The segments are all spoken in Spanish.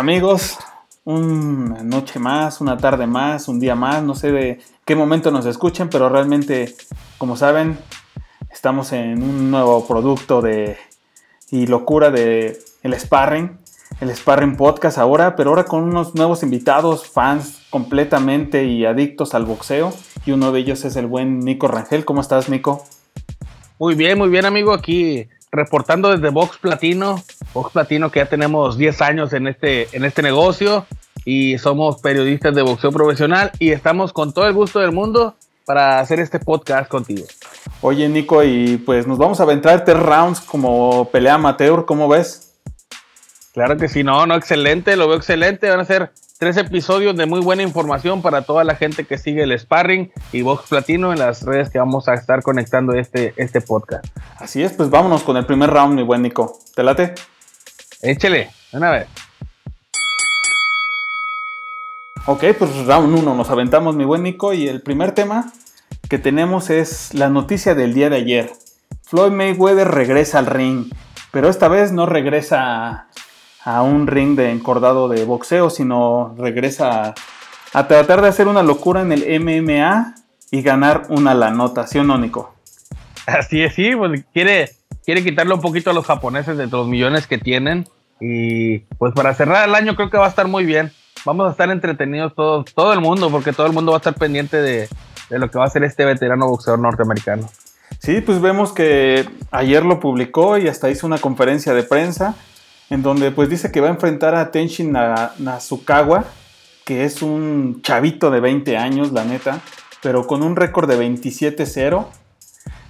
Amigos, una noche más, una tarde más, un día más, no sé de qué momento nos escuchen, pero realmente, como saben, estamos en un nuevo producto de y locura de el Sparring, el Sparring Podcast ahora, pero ahora con unos nuevos invitados, fans completamente y adictos al boxeo, y uno de ellos es el buen Nico Rangel. ¿Cómo estás, Nico? Muy bien, muy bien, amigo, aquí reportando desde Box Platino, Box Platino que ya tenemos 10 años en este, en este negocio y somos periodistas de boxeo profesional y estamos con todo el gusto del mundo para hacer este podcast contigo. Oye Nico, y pues nos vamos a aventar tres rounds como pelea amateur, ¿cómo ves? Claro que sí, no, no, excelente, lo veo excelente, van a ser tres episodios de muy buena información para toda la gente que sigue el sparring y Box Platino en las redes que vamos a estar conectando este, este podcast. Así es, pues vámonos con el primer round, mi buen Nico. ¿Te late? Échele, una vez. Ok, pues round uno nos aventamos, mi buen Nico, y el primer tema que tenemos es la noticia del día de ayer. Floyd Mayweather regresa al ring, pero esta vez no regresa a un ring de encordado de boxeo, sino regresa a, tratar de hacer una locura en el MMA y ganar una la notación Nico? Así es, sí, pues quiere, quiere quitarle un poquito a los japoneses de los millones que tienen. Y pues para cerrar el año creo que va a estar muy bien. Vamos a estar entretenidos todos, todo el mundo, porque todo el mundo va a estar pendiente de, de lo que va a ser este veterano boxeador norteamericano. Sí, pues vemos que ayer lo publicó y hasta hizo una conferencia de prensa en donde pues dice que va a enfrentar a Tenshin Nasukawa, que es un chavito de 20 años, la neta, pero con un récord de 27-0,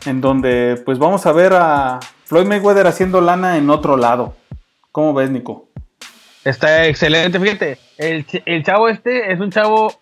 en donde pues vamos a ver a Floyd Mayweather haciendo lana en otro lado. ¿Cómo ves, Nico? Está excelente, fíjate, el, el chavo este es un chavo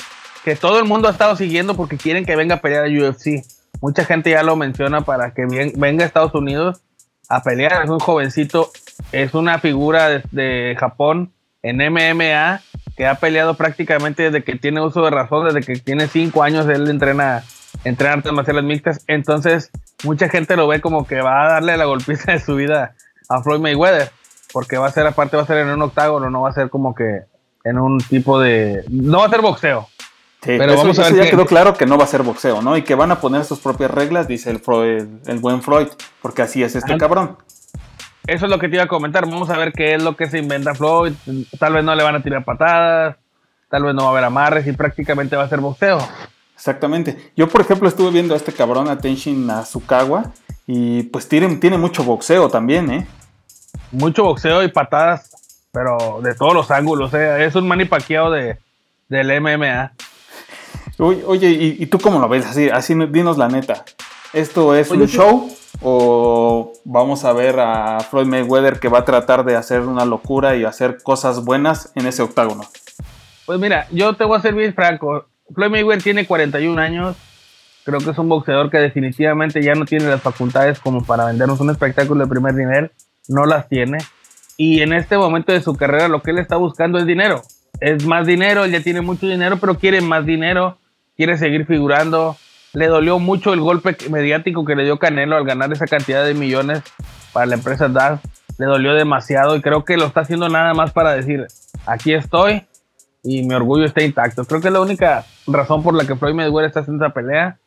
que todo el mundo ha estado siguiendo porque quieren que venga a pelear a UFC. Mucha gente ya lo menciona para que venga a Estados Unidos a pelear. Es un jovencito, es una figura de, Japón en MMA que ha peleado prácticamente desde que tiene uso de razón, desde que tiene cinco años él entrena, entrena artes marciales mixtas. Entonces, mucha gente lo ve como que va a darle la golpiza de su vida a Floyd Mayweather, porque va a ser, aparte, va a ser en un octágono, no va a ser como que en un tipo de. No va a ser boxeo. pero vamos a ver ya quedó claro que no va a ser boxeo, ¿no? Y que van a poner sus propias reglas, dice el, el buen Floyd, porque así es este cabrón. Eso es lo que te iba a comentar. Vamos a ver qué es lo que se inventa Floyd. Tal vez no le van a tirar patadas, tal vez no va a haber amarres y prácticamente va a ser boxeo. Exactamente. Yo, por ejemplo, estuve viendo a este cabrón, a Tenshin Azukawa, y pues tiene, tiene mucho boxeo también, ¿eh? Mucho boxeo y patadas, pero de todos los ángulos, ¿eh? Es un manipaqueado de, del MMA. Oye, ¿y, tú cómo lo ves? Así, así dinos la neta. ¿Esto es un show? ¿O vamos a ver a Floyd Mayweather que va a tratar de hacer una locura y hacer cosas buenas en ese octágono? Pues mira, yo te voy a ser bien franco. Floyd Mayweather tiene 41 años. Creo que es un boxeador que definitivamente ya no tiene las facultades como para vendernos un espectáculo de primer nivel. No las tiene. Y en este momento de su carrera lo que él está buscando es dinero. Es más dinero, él ya tiene mucho dinero, pero quiere más dinero. Quiere seguir figurando le dolió mucho el golpe mediático que le dio Canelo al ganar esa cantidad de millones para la empresa DAG. Le dolió demasiado y creo que lo está haciendo nada más para decir, aquí estoy y mi orgullo está intacto. Creo que es la única razón por la que Floyd Mayweather está haciendo esa pelea.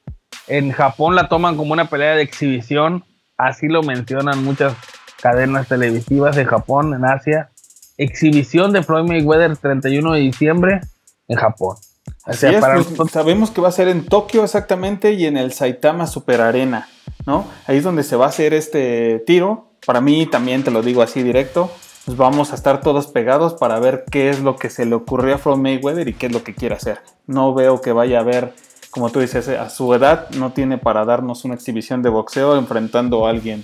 En Japón la toman como una pelea de exhibición, así lo mencionan muchas cadenas televisivas de Japón, en Asia. Exhibición de Floyd Mayweather 31 de diciembre en Japón. Así es, pues, sabemos que va a ser en Tokio exactamente y en el Saitama Super Arena, ¿no? Ahí es donde se va a hacer este tiro. Para mí también te lo digo así directo. Pues vamos a estar todos pegados para ver qué es lo que se le ocurrió a Floyd Mayweather y qué es lo que quiere hacer. No veo que vaya a haber, como tú dices, a su edad no tiene para darnos una exhibición de boxeo enfrentando a alguien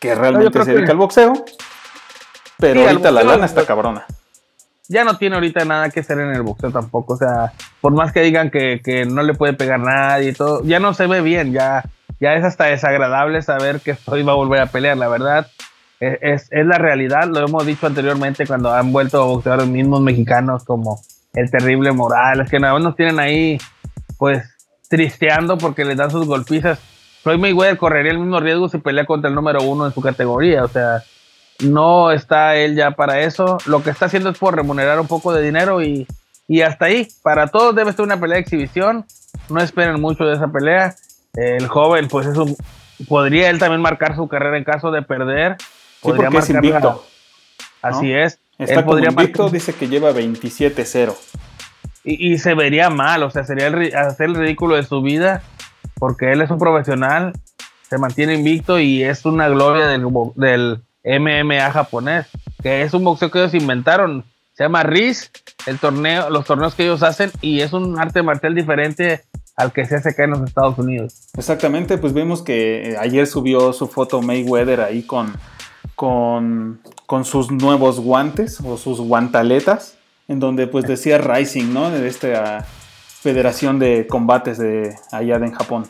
que realmente se dedica al boxeo. Pero ahorita la lana está cabrona ya no tiene ahorita nada que hacer en el boxeo tampoco. O sea, por más que digan que, no le puede pegar nadie y todo, ya no se ve bien. Ya, ya es hasta desagradable saber que hoy va a volver a pelear. La verdad, e, es, es, la realidad. Lo hemos dicho anteriormente cuando han vuelto a boxeadores mismos mexicanos como el terrible Morales, que nada nos tienen ahí, pues, tristeando porque les dan sus golpizas. Floyd Mayweather correría el mismo riesgo si pelea contra el número uno en su categoría. O sea, no está él ya para eso. Lo que está haciendo es por remunerar un poco de dinero y, y hasta ahí. Para todos debe ser una pelea de exhibición. No esperen mucho de esa pelea. El joven, pues eso podría él también marcar su carrera en caso de perder. Podría sí, invicto. Así es. Está podría invicto, dice que lleva 27-0. Y, y, se vería mal, o sea, sería hacer el ridículo de su vida, porque él es un profesional, se mantiene invicto y es una gloria del, del MMA japonés, que es un boxeo que ellos inventaron. Se llama RIS, el torneo, los torneos que ellos hacen, y es un arte marcial diferente al que se hace acá en los Estados Unidos. Exactamente, pues vimos que eh, ayer subió su foto Mayweather ahí con, con, con sus nuevos guantes o sus guantaletas, en donde pues decía Rising, ¿no? De esta federación de combates de allá de en Japón.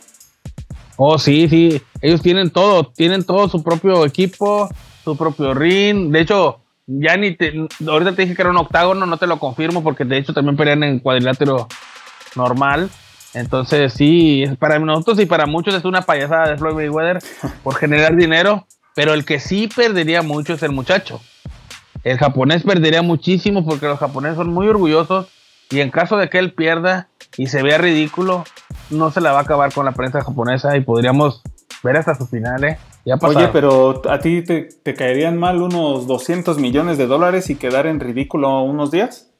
Oh, sí, sí. Ellos tienen todo, tienen todo su propio equipo, su propio ring. De hecho, ya ni te. Ahorita te dije que era un octágono, no te lo confirmo porque de hecho también pelean en cuadrilátero normal. Entonces, sí, para nosotros y para muchos es una payasada de Floyd Mayweather por generar dinero, pero el que sí perdería mucho es el muchacho. El japonés perdería muchísimo porque los japoneses son muy orgullosos y en caso de que él pierda y se vea ridículo, no se la va a acabar con la prensa japonesa y podríamos ver hasta su final, ¿eh? Ya Oye, pero a ti te, caerían mal unos 200 millones de dólares y quedar en ridículo unos días?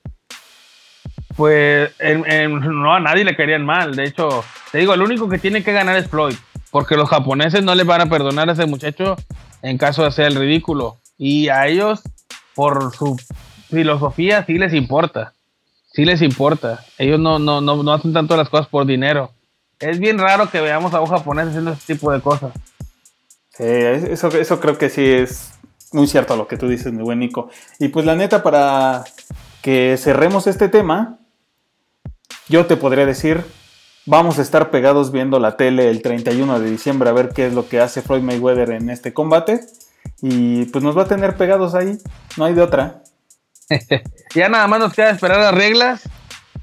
Pues no a nadie le caerían mal. De hecho, te digo, el único que tiene que ganar es Floyd. Porque los japoneses no le van a perdonar a ese muchacho en caso de hacer el ridículo. Y a ellos, por su filosofía, sí les importa. Sí les importa. Ellos no, no, no, no hacen tanto las cosas por dinero es bien raro que veamos a un japonés haciendo ese tipo de cosas. Sí, eso, eso creo que sí es muy cierto lo que tú dices, mi buen Nico. Y pues la neta, para que cerremos este tema, yo te podría decir, vamos a estar pegados viendo la tele el 31 de diciembre a ver qué es lo que hace Floyd Mayweather en este combate. Y pues nos va a tener pegados ahí, no hay de otra. ya nada más nos queda esperar las reglas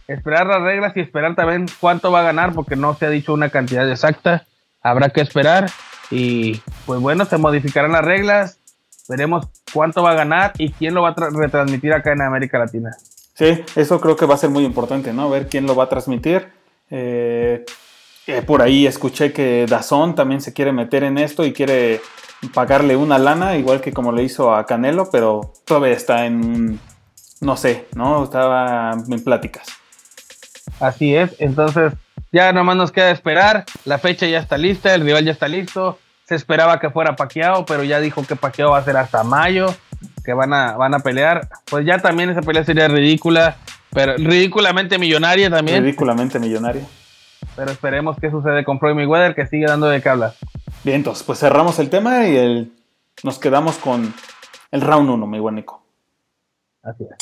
esperar las reglas y esperar también cuánto va a ganar, porque no se ha dicho una cantidad exacta. Habrá que esperar y pues bueno, se modificarán las reglas, veremos cuánto va a ganar y quién lo va a retransmitir acá en América Latina. Sí, eso creo que va a ser muy importante, ¿no? Ver quién lo va a transmitir. Eh, eh, por ahí escuché que Dazón también se quiere meter en esto y quiere pagarle una lana, igual que como le hizo a Canelo, pero todavía está en, no sé, ¿no? Estaba en pláticas. Así es, entonces ya nomás nos queda esperar, la fecha ya está lista, el rival ya está listo, se esperaba que fuera Paqueado, pero ya dijo que Paqueado va a ser hasta mayo, que van a, van a pelear, pues ya también esa pelea sería ridícula, pero ridículamente millonaria también. Ridículamente millonaria. Pero esperemos qué sucede con Floyd Mayweather, que sigue dando de qué hablar. Bien, entonces, pues cerramos el tema y el, nos quedamos con el round 1, mi buen Nico. Así es.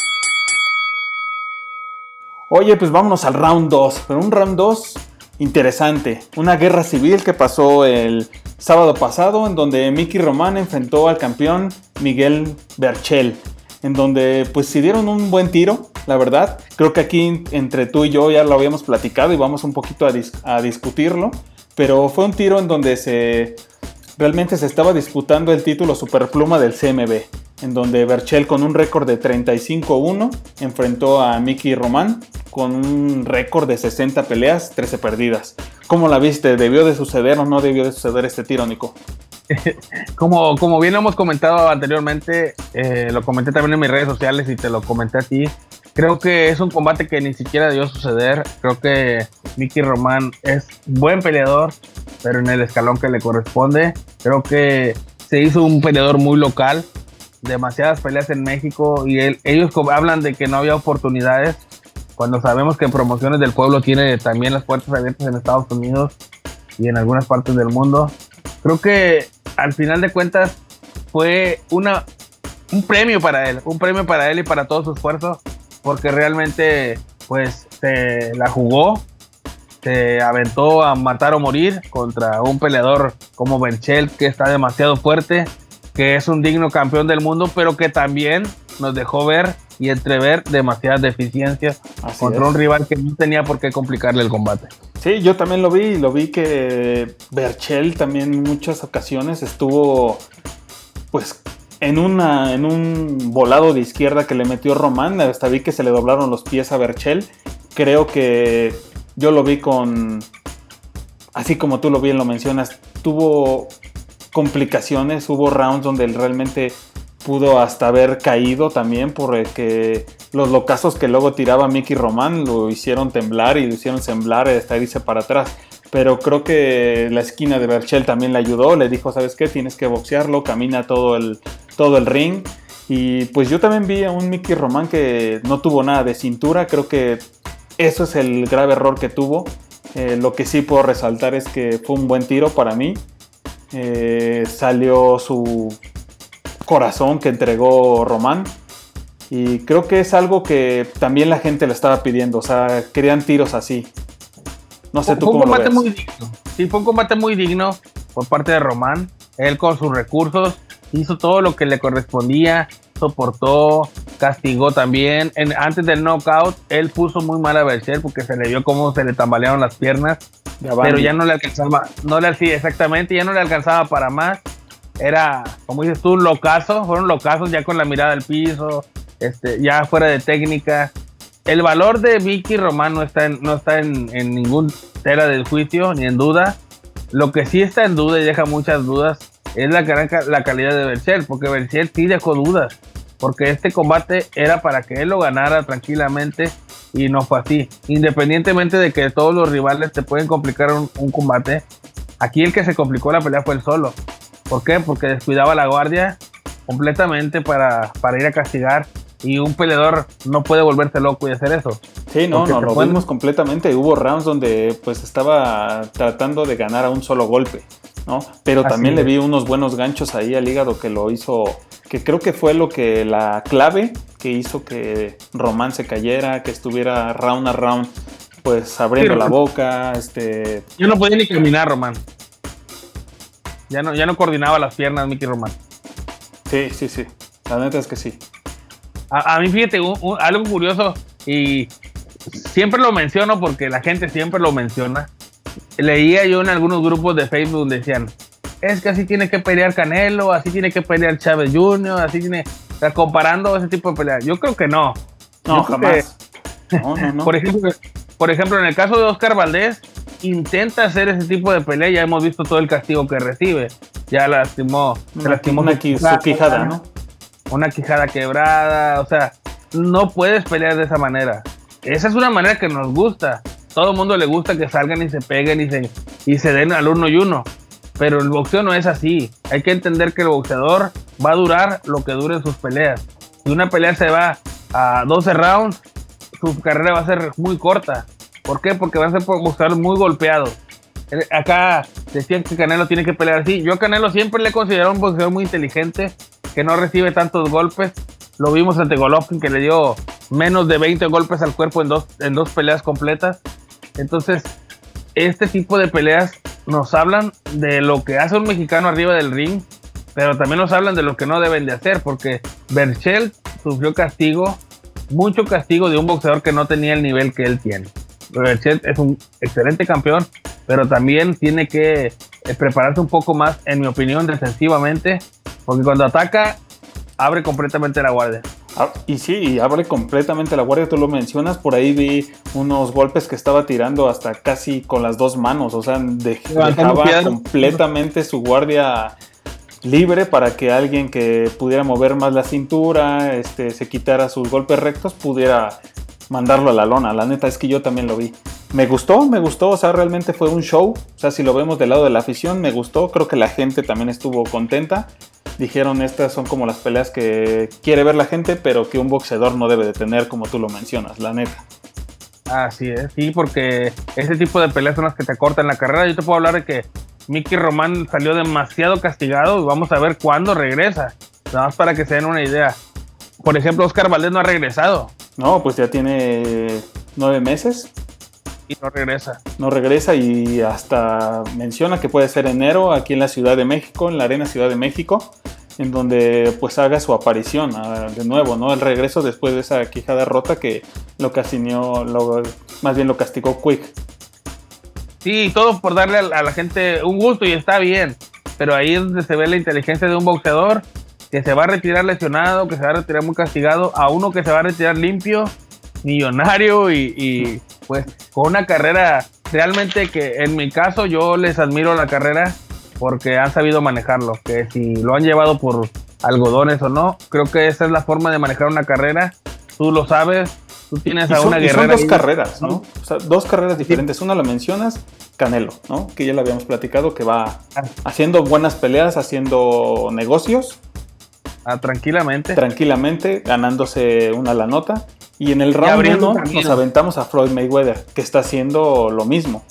Oye, pues vámonos al round 2, pero un round 2 interesante. Una guerra civil que pasó el sábado pasado en donde Mickey Román enfrentó al campeón Miguel Berchel. En donde pues se dieron un buen tiro, la verdad. Creo que aquí entre tú y yo ya lo habíamos platicado y vamos un poquito a, a discutirlo. Pero fue un tiro en donde se realmente se estaba disputando el título superpluma del CMB en donde Berchel con un récord de 35-1 enfrentó a Mickey Román con un récord de 60 peleas, 13 perdidas. ¿Cómo la viste? ¿Debió de suceder o no debió de suceder este tiro, Nico? como, como bien lo hemos comentado anteriormente, eh, lo comenté también en mis redes sociales y te lo comenté a ti. Creo que es un combate que ni siquiera debió suceder. Creo que Mickey Román es buen peleador, pero en el escalón que le corresponde. Creo que se hizo un peleador muy local demasiadas peleas en México y ellos hablan de que no había oportunidades cuando sabemos que Promociones del Pueblo tiene también las puertas abiertas en Estados Unidos y en algunas partes del mundo. Creo que al final de cuentas fue una, un premio para él, un premio para él y para todo su esfuerzo, porque realmente pues se la jugó, se aventó a matar o morir contra un peleador como Benchel que está demasiado fuerte que es un digno campeón del mundo, pero que también nos dejó ver y entrever demasiadas deficiencias contra un rival que no tenía por qué complicarle el combate. Sí, yo también lo vi, lo vi que Berchel también en muchas ocasiones estuvo pues en, una, en un volado de izquierda que le metió Román, hasta vi que se le doblaron los pies a Berchel. Creo que yo lo vi con, así como tú lo bien lo mencionas, tuvo complicaciones, hubo rounds donde él realmente pudo hasta haber caído también porque los locazos que luego tiraba Mickey Román lo hicieron temblar y lo hicieron semblar hasta irse para atrás. Pero creo que la esquina de Berchel también le ayudó, le dijo, ¿sabes qué? Tienes que boxearlo, camina todo el, todo el ring. Y pues yo también vi a un Mickey Román que no tuvo nada de cintura, creo que eso es el grave error que tuvo. Eh, lo que sí puedo resaltar es que fue un buen tiro para mí. Eh, salió su corazón que entregó Román. Y creo que es algo que también la gente le estaba pidiendo. O sea, querían tiros así. No sé tú fue un combate lo muy digno. Sí, fue un combate muy digno por parte de Román. Él con sus recursos hizo todo lo que le correspondía, soportó, castigó también. En, antes del knockout, él puso muy mal a Bercher porque se le vio cómo se le tambalearon las piernas. Pero ya no le alcanzaba, no le sí, exactamente, ya no le alcanzaba para más. Era, como dices tú, locazo, fueron locazos ya con la mirada al piso, este, ya fuera de técnica. El valor de Vicky Román no está en, no está en, en ningún tela del juicio ni en duda. Lo que sí está en duda y deja muchas dudas es la, la calidad de Berchel, porque Berchel sí dejó dudas, porque este combate era para que él lo ganara tranquilamente y no fue así. Independientemente de que todos los rivales te pueden complicar un, un combate, aquí el que se complicó la pelea fue el solo. ¿Por qué? Porque descuidaba la guardia completamente para, para ir a castigar y un peleador no puede volverse loco y hacer eso. Sí, no, no, lo vimos completamente. Hubo rounds donde pues estaba tratando de ganar a un solo golpe, ¿no? Pero también le vi unos buenos ganchos ahí al hígado que lo hizo, que creo que fue lo que la clave que hizo que Román se cayera, que estuviera round a round, pues abriendo la boca, este... Yo no podía ni caminar, Román. Ya no, ya no coordinaba las piernas, Mickey Román. Sí, sí, sí. La neta es que sí. A, a mí, fíjate, un, un, algo curioso, y siempre lo menciono porque la gente siempre lo menciona. Leía yo en algunos grupos de Facebook donde decían, es que así tiene que pelear Canelo, así tiene que pelear Chávez Jr., así tiene, o sea, comparando ese tipo de peleas. Yo creo que no. No, jamás. Que, no, no, no. Por, ejemplo, por ejemplo, en el caso de Oscar Valdés, intenta hacer ese tipo de pelea, ya hemos visto todo el castigo que recibe. Ya lastimó, lastimó una, su, quijada, ¿no? Una quijada quebrada, o sea, no puedes pelear de esa manera. Esa es una manera que nos gusta. Todo el mundo le gusta que salgan y se peguen y se, y se den al uno y uno. Pero el boxeo no es así. Hay que entender que el boxeador va a durar lo que dure sus peleas. Si una pelea se va a 12 rounds, su carrera va a ser muy corta. ¿Por qué? Porque van a ser boxeadores muy golpeados. Acá decían que Canelo tiene que pelear así. Yo a Canelo siempre le he considerado un boxeador muy inteligente, que no recibe tantos golpes. Lo vimos ante Golovkin que le dio menos de 20 golpes al cuerpo en dos, en dos peleas completas. Entonces, este tipo de peleas nos hablan de lo que hace un mexicano arriba del ring, pero también nos hablan de lo que no deben de hacer, porque Berchel sufrió castigo, mucho castigo de un boxeador que no tenía el nivel que él tiene. Berchel es un excelente campeón, pero también tiene que prepararse un poco más, en mi opinión, defensivamente, porque cuando ataca, abre completamente la guardia. Y sí, abre completamente la guardia, tú lo mencionas, por ahí vi unos golpes que estaba tirando hasta casi con las dos manos, o sea, de, dejaba completamente su guardia libre para que alguien que pudiera mover más la cintura, este, se quitara sus golpes rectos, pudiera mandarlo a la lona. La neta es que yo también lo vi. Me gustó, me gustó, o sea, realmente fue un show. O sea, si lo vemos del lado de la afición, me gustó. Creo que la gente también estuvo contenta. Dijeron, estas son como las peleas que quiere ver la gente, pero que un boxeador no debe de tener, como tú lo mencionas, la neta. Así es, sí, porque ese tipo de peleas son las que te cortan la carrera. Yo te puedo hablar de que Mickey Román salió demasiado castigado y vamos a ver cuándo regresa. Nada más para que se den una idea. Por ejemplo, Oscar Valdés no ha regresado. No, pues ya tiene nueve meses. Y no regresa. No regresa y hasta menciona que puede ser enero aquí en la Ciudad de México, en la Arena Ciudad de México, en donde pues haga su aparición uh, de nuevo, ¿no? El regreso después de esa quijada rota que lo castigó, lo, más bien lo castigó Quick. Sí, todo por darle a la gente un gusto y está bien, pero ahí es donde se ve la inteligencia de un boxeador que se va a retirar lesionado, que se va a retirar muy castigado, a uno que se va a retirar limpio, millonario y, pues con una carrera realmente que en mi caso yo les admiro la carrera porque han sabido manejarlo, que si lo han llevado por algodones o no, creo que esa es la forma de manejar una carrera, tú lo sabes, tú tienes a una guerrera. Son dos carreras, ¿no? O sea, dos carreras diferentes. Una la mencionas, Canelo, ¿no? Que ya le habíamos platicado que va haciendo buenas peleas, haciendo negocios Ah, tranquilamente. Tranquilamente, ganándose una la nota. Y en el round 1 nos aventamos a Floyd Mayweather, que está haciendo lo mismo.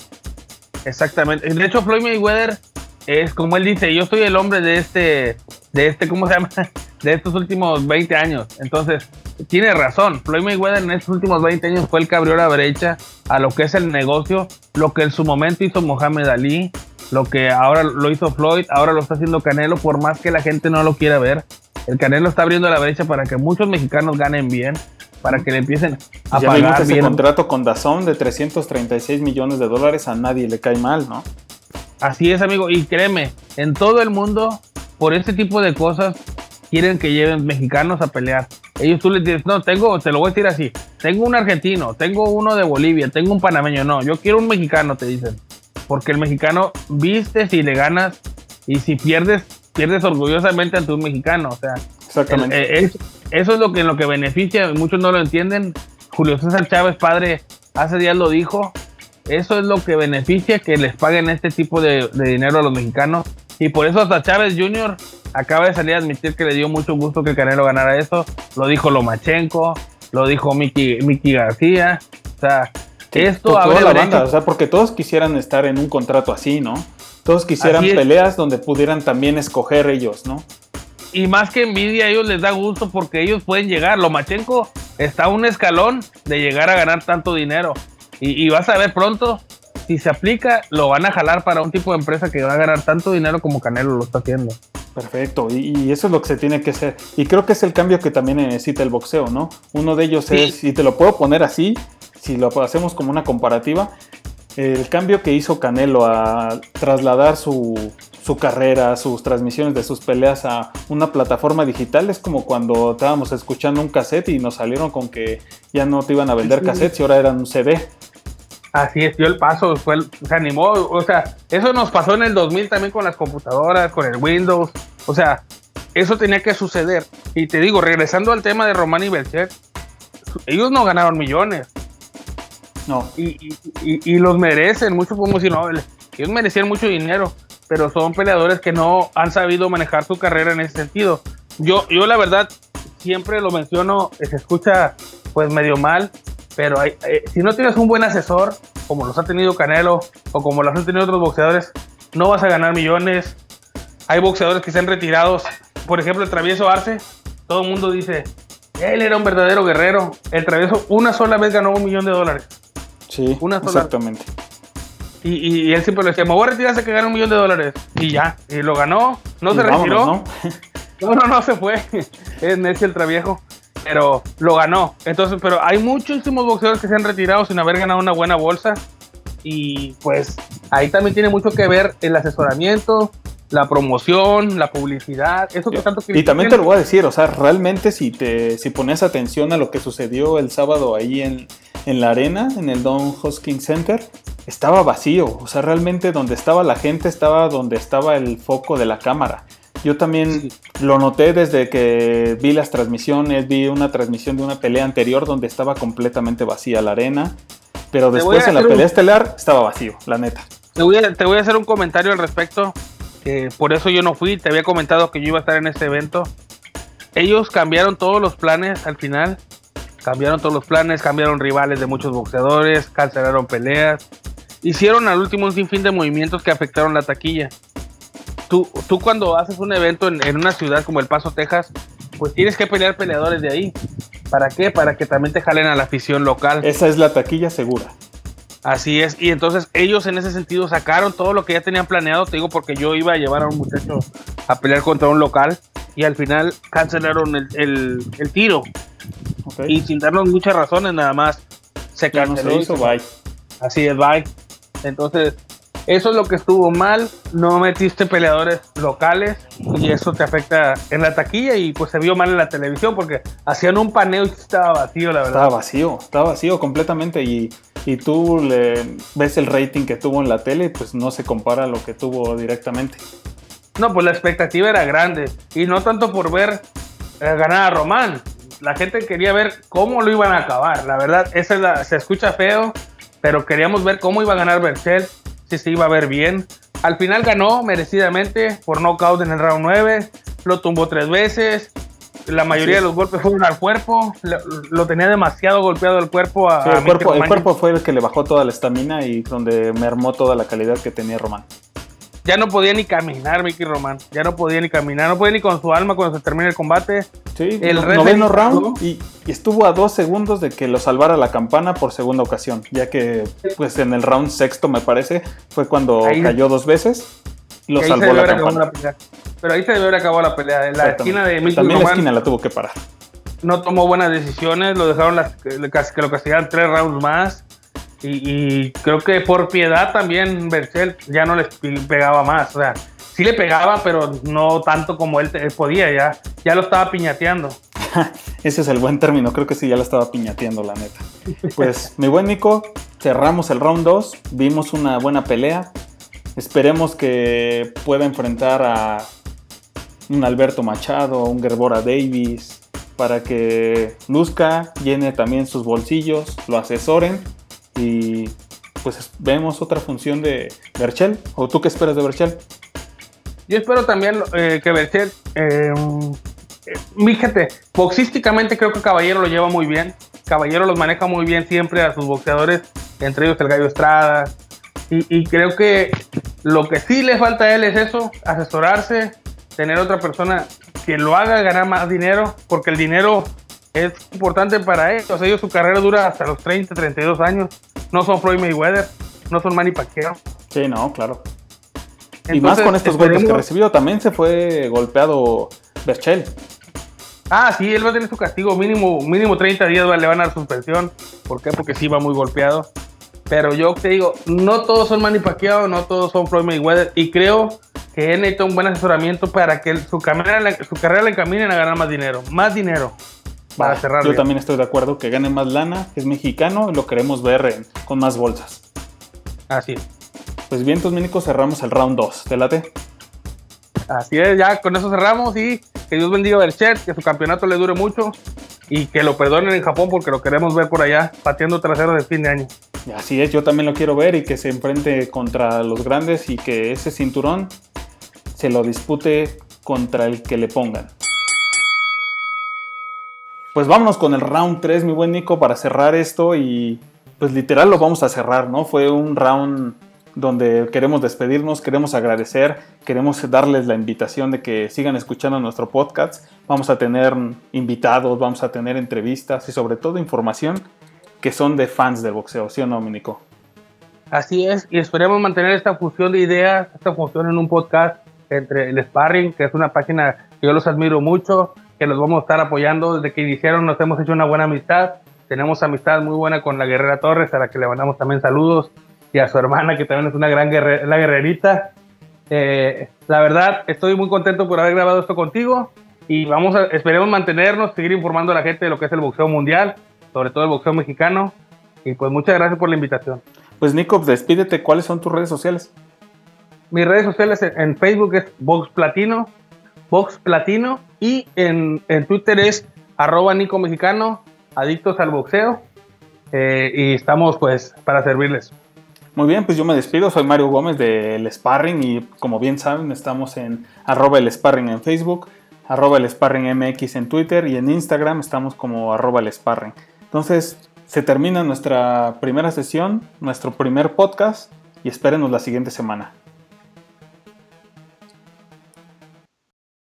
Exactamente. De hecho, Floyd Mayweather es como él dice, yo soy el hombre de este, de este, ¿cómo se llama? De estos últimos 20 años. Entonces, tiene razón. Floyd Mayweather en estos últimos 20 años fue el que abrió la brecha a lo que es el negocio, lo que en su momento hizo Mohamed Ali, lo que ahora lo hizo Floyd, ahora lo está haciendo Canelo, por más que la gente no lo quiera ver. El Canelo está abriendo la brecha para que muchos mexicanos ganen bien, para que le empiecen a ya pagar ese contrato con Dazón de 336 millones de dólares a nadie le cae mal, ¿no? Así es, amigo. Y créeme, en todo el mundo, por este tipo de cosas, quieren que lleven mexicanos a pelear. Ellos tú les dices, no, tengo, te lo voy a decir así, tengo un argentino, tengo uno de Bolivia, tengo un panameño, no, yo quiero un mexicano, te dicen. Porque el mexicano viste si le ganas y si pierdes, pierdes orgullosamente ante un mexicano. O sea, Exactamente. Eh, eso es lo que, en lo que beneficia, muchos no lo entienden. Julio César Chávez, padre, hace días lo dijo. Eso es lo que beneficia que les paguen este tipo de, dinero a los mexicanos. Y por eso hasta Chávez Jr. acaba de salir a admitir que le dio mucho gusto que Canelo ganara eso. Lo dijo Lomachenko, lo dijo Miki, Miki García. O sea, esto abre la banda, o sea, porque todos quisieran estar en un contrato así, ¿no? Todos quisieran peleas donde pudieran también escoger ellos, ¿no? Y más que envidia, a ellos les da gusto porque ellos pueden llegar. Lomachenko está a un escalón de llegar a ganar tanto dinero. Y, vas a ver pronto, si se aplica, lo van a jalar para un tipo de empresa que va a ganar tanto dinero como Canelo lo está haciendo. Perfecto, y, eso es lo que se tiene que hacer. Y creo que es el cambio que también necesita el boxeo, ¿no? Uno de ellos es, y te lo puedo poner así, si lo hacemos como una comparativa, el cambio que hizo Canelo a trasladar su, carrera, sus transmisiones de sus peleas a una plataforma digital es como cuando estábamos escuchando un cassette y nos salieron con que ya no te iban a vender cassettes y ahora eran un CD. Así es, dio el paso, fue se animó, o sea, eso nos pasó en el 2000 también con las computadoras, con el Windows, o sea, eso tenía que suceder. Y te digo, regresando al tema de Román y Belcher, ellos no ganaron millones, no. Y, y, los merecen, mucho podemos decir, no, ellos merecían mucho dinero, pero son peleadores que no han sabido manejar su carrera en ese sentido. Yo, yo la verdad, siempre lo menciono, se escucha pues medio mal, pero eh, si no tienes un buen asesor, como los ha tenido Canelo o como los han tenido otros boxeadores, no vas a ganar millones. Hay boxeadores que se han retirado, por ejemplo, el travieso Arce, todo el mundo dice, él era un verdadero guerrero. El travieso una sola vez ganó un millón de dólares. Sí, exactamente. Y, él siempre le decía, me voy a retirar hasta que gane un millón de dólares. Y ya, y lo ganó, no se retiró. ¿no? ¿no? no, se fue. es necio el traviejo. Pero lo ganó. Entonces, pero hay muchísimos boxeadores que se han retirado sin haber ganado una buena bolsa. Y pues ahí también tiene mucho que ver el asesoramiento, la promoción, la publicidad, eso que tanto Y también te lo voy a decir, o sea, realmente si te si pones atención a lo que sucedió el sábado ahí en, en la arena, en el Don Hoskins Center, estaba vacío. O sea, realmente donde estaba la gente estaba donde estaba el foco de la cámara. Yo también lo noté desde que vi las transmisiones, vi una transmisión de una pelea anterior donde estaba completamente vacía la arena, pero después en la pelea estelar estaba vacío, la neta. Te voy, a, te voy a hacer un comentario al respecto, por eso yo no fui, te había comentado que yo iba a estar en este evento. Ellos cambiaron todos los planes al final Cambiaron todos los planes, cambiaron rivales de muchos boxeadores, cancelaron peleas. Hicieron al último un sinfín de movimientos que afectaron la taquilla. Tú, tú cuando haces un evento en, en una ciudad como El Paso, Texas, pues tienes que pelear peleadores de ahí. ¿Para qué? Para que también te jalen a la afición local. Esa es la taquilla segura. Así es, y entonces ellos en ese sentido sacaron todo lo que ya tenían planeado, te digo porque yo iba a llevar a un muchacho a pelear contra un local y al final cancelaron el, el, el tiro. Y sin darnos muchas razones, nada más se canceló. bye. Así es, bye. Entonces, eso es lo que estuvo mal. No metiste peleadores locales. y eso te afecta en la taquilla y pues se vio mal en la televisión porque hacían un paneo y estaba vacío, la verdad. Estaba vacío, estaba vacío completamente y, y tú ves el rating que tuvo en la tele, pues no se compara a lo que tuvo directamente. No, pues la expectativa era grande y no tanto por ver eh, ganar a Román. La gente quería ver cómo lo iban a acabar. La verdad, esa es la, se escucha feo, pero queríamos ver cómo iba a ganar Berchel, si se iba a ver bien. Al final ganó merecidamente por knockout en el round 9, lo tumbó tres veces, la mayoría de los golpes fueron al cuerpo, lo, tenía demasiado golpeado el cuerpo a, el, cuerpo, el cuerpo fue el que le bajó toda la estamina y donde mermó toda la calidad que tenía Román. Ya no podía ni caminar Mickey Román, ya no podía ni caminar, no podía ni con su alma cuando se termine el combate. Sí, el noveno round y, estuvo a dos segundos de que lo salvara la campana por segunda ocasión, ya que pues en el round sexto me parece fue cuando cayó dos veces, lo salvó la campana. Pero ahí se debió haber acabado la pelea, en la esquina de Mickey También la esquina la tuvo que parar. No tomó buenas decisiones, lo dejaron las, que lo castigaran tres rounds más. Y, creo que por piedad también Berchel ya no les pegaba más. O sea, sí le pegaba, pero no tanto como él, podía, ya, ya lo estaba piñateando. Ese es el buen término, creo que sí, ya lo estaba piñateando, la neta. Pues, mi buen Nico, cerramos el round 2, vimos una buena pelea. Esperemos que pueda enfrentar a un Alberto Machado, un Gerbora Davis, para que luzca, llene también sus bolsillos, lo asesoren y pues vemos otra función de Berchel. ¿O tú qué esperas de Berchel? Yo espero también eh, que Berchel, eh, fíjate, boxísticamente creo que Caballero lo lleva muy bien. Caballero los maneja muy bien siempre a sus boxeadores, entre ellos el Gallo Estrada. Y, y creo que lo que sí le falta a él es eso, asesorarse, tener otra persona que lo haga ganar más dinero, porque el dinero es importante para ellos. Ellos su carrera dura hasta los 30, 32 años. No son Floyd Mayweather, no son Manny Pacquiao. Sí, no, claro. y más con estos golpes que recibió, también se fue golpeado Berchel. Ah, sí, él va a tener su castigo mínimo, mínimo 30 días, le van a dar suspensión. ¿Por qué? Porque sí va muy golpeado. Pero yo te digo, no todos son Manny Pacquiao, no todos son Floyd Mayweather. Y creo que él necesita un buen asesoramiento para que su, carrera, su carrera le encaminen a ganar más dinero. Más dinero. Para cerrar. Yo también estoy de acuerdo que gane más lana, es mexicano y lo queremos ver con más bolsas. Así Pues bien, entonces, cerramos el round 2. ¿Te late? Así es, ya con eso cerramos y que Dios bendiga a Berchet, que su campeonato le dure mucho y que lo perdonen en Japón porque lo queremos ver por allá, pateando trasero de fin de año. Así es, yo también lo quiero ver y que se enfrente contra los grandes y que ese cinturón se lo dispute contra el que le pongan. Pues vámonos con el round 3, mi buen Nico, para cerrar esto y pues literal lo vamos a cerrar, ¿no? Fue un round donde queremos despedirnos, queremos agradecer, queremos darles la invitación de que sigan escuchando nuestro podcast. Vamos a tener invitados, vamos a tener entrevistas y sobre todo información que son de fans del boxeo, ¿sí o no, Nico? Así es, y esperemos mantener esta fusión de ideas, esta fusión en un podcast entre el Sparring, que es una página que yo los admiro mucho, que los vamos a estar apoyando. Desde que iniciaron nos hemos hecho una buena amistad. Tenemos amistad muy buena con la Guerrera Torres, a la que le mandamos también saludos, y a su hermana, que también es una gran la guerrerita. Eh, la verdad, estoy muy contento por haber grabado esto contigo y vamos a, esperemos mantenernos, seguir informando a la gente de lo que es el boxeo mundial, sobre todo el boxeo mexicano. Y pues muchas gracias por la invitación. Pues Nico, despídete, ¿cuáles son tus redes sociales? Mis redes sociales en Facebook es Box Platino, Platino y en, Twitter es arroba Nico Mexicano, adictos al boxeo. Eh, y estamos pues para servirles. Muy bien, pues yo me despido, soy Mario Gómez del Sparring y como bien saben estamos en arroba el Sparring en Facebook, arroba el Sparring MX en Twitter y en Instagram estamos como arroba el Sparring. Entonces se termina nuestra primera sesión, nuestro primer podcast y espérenos la siguiente semana.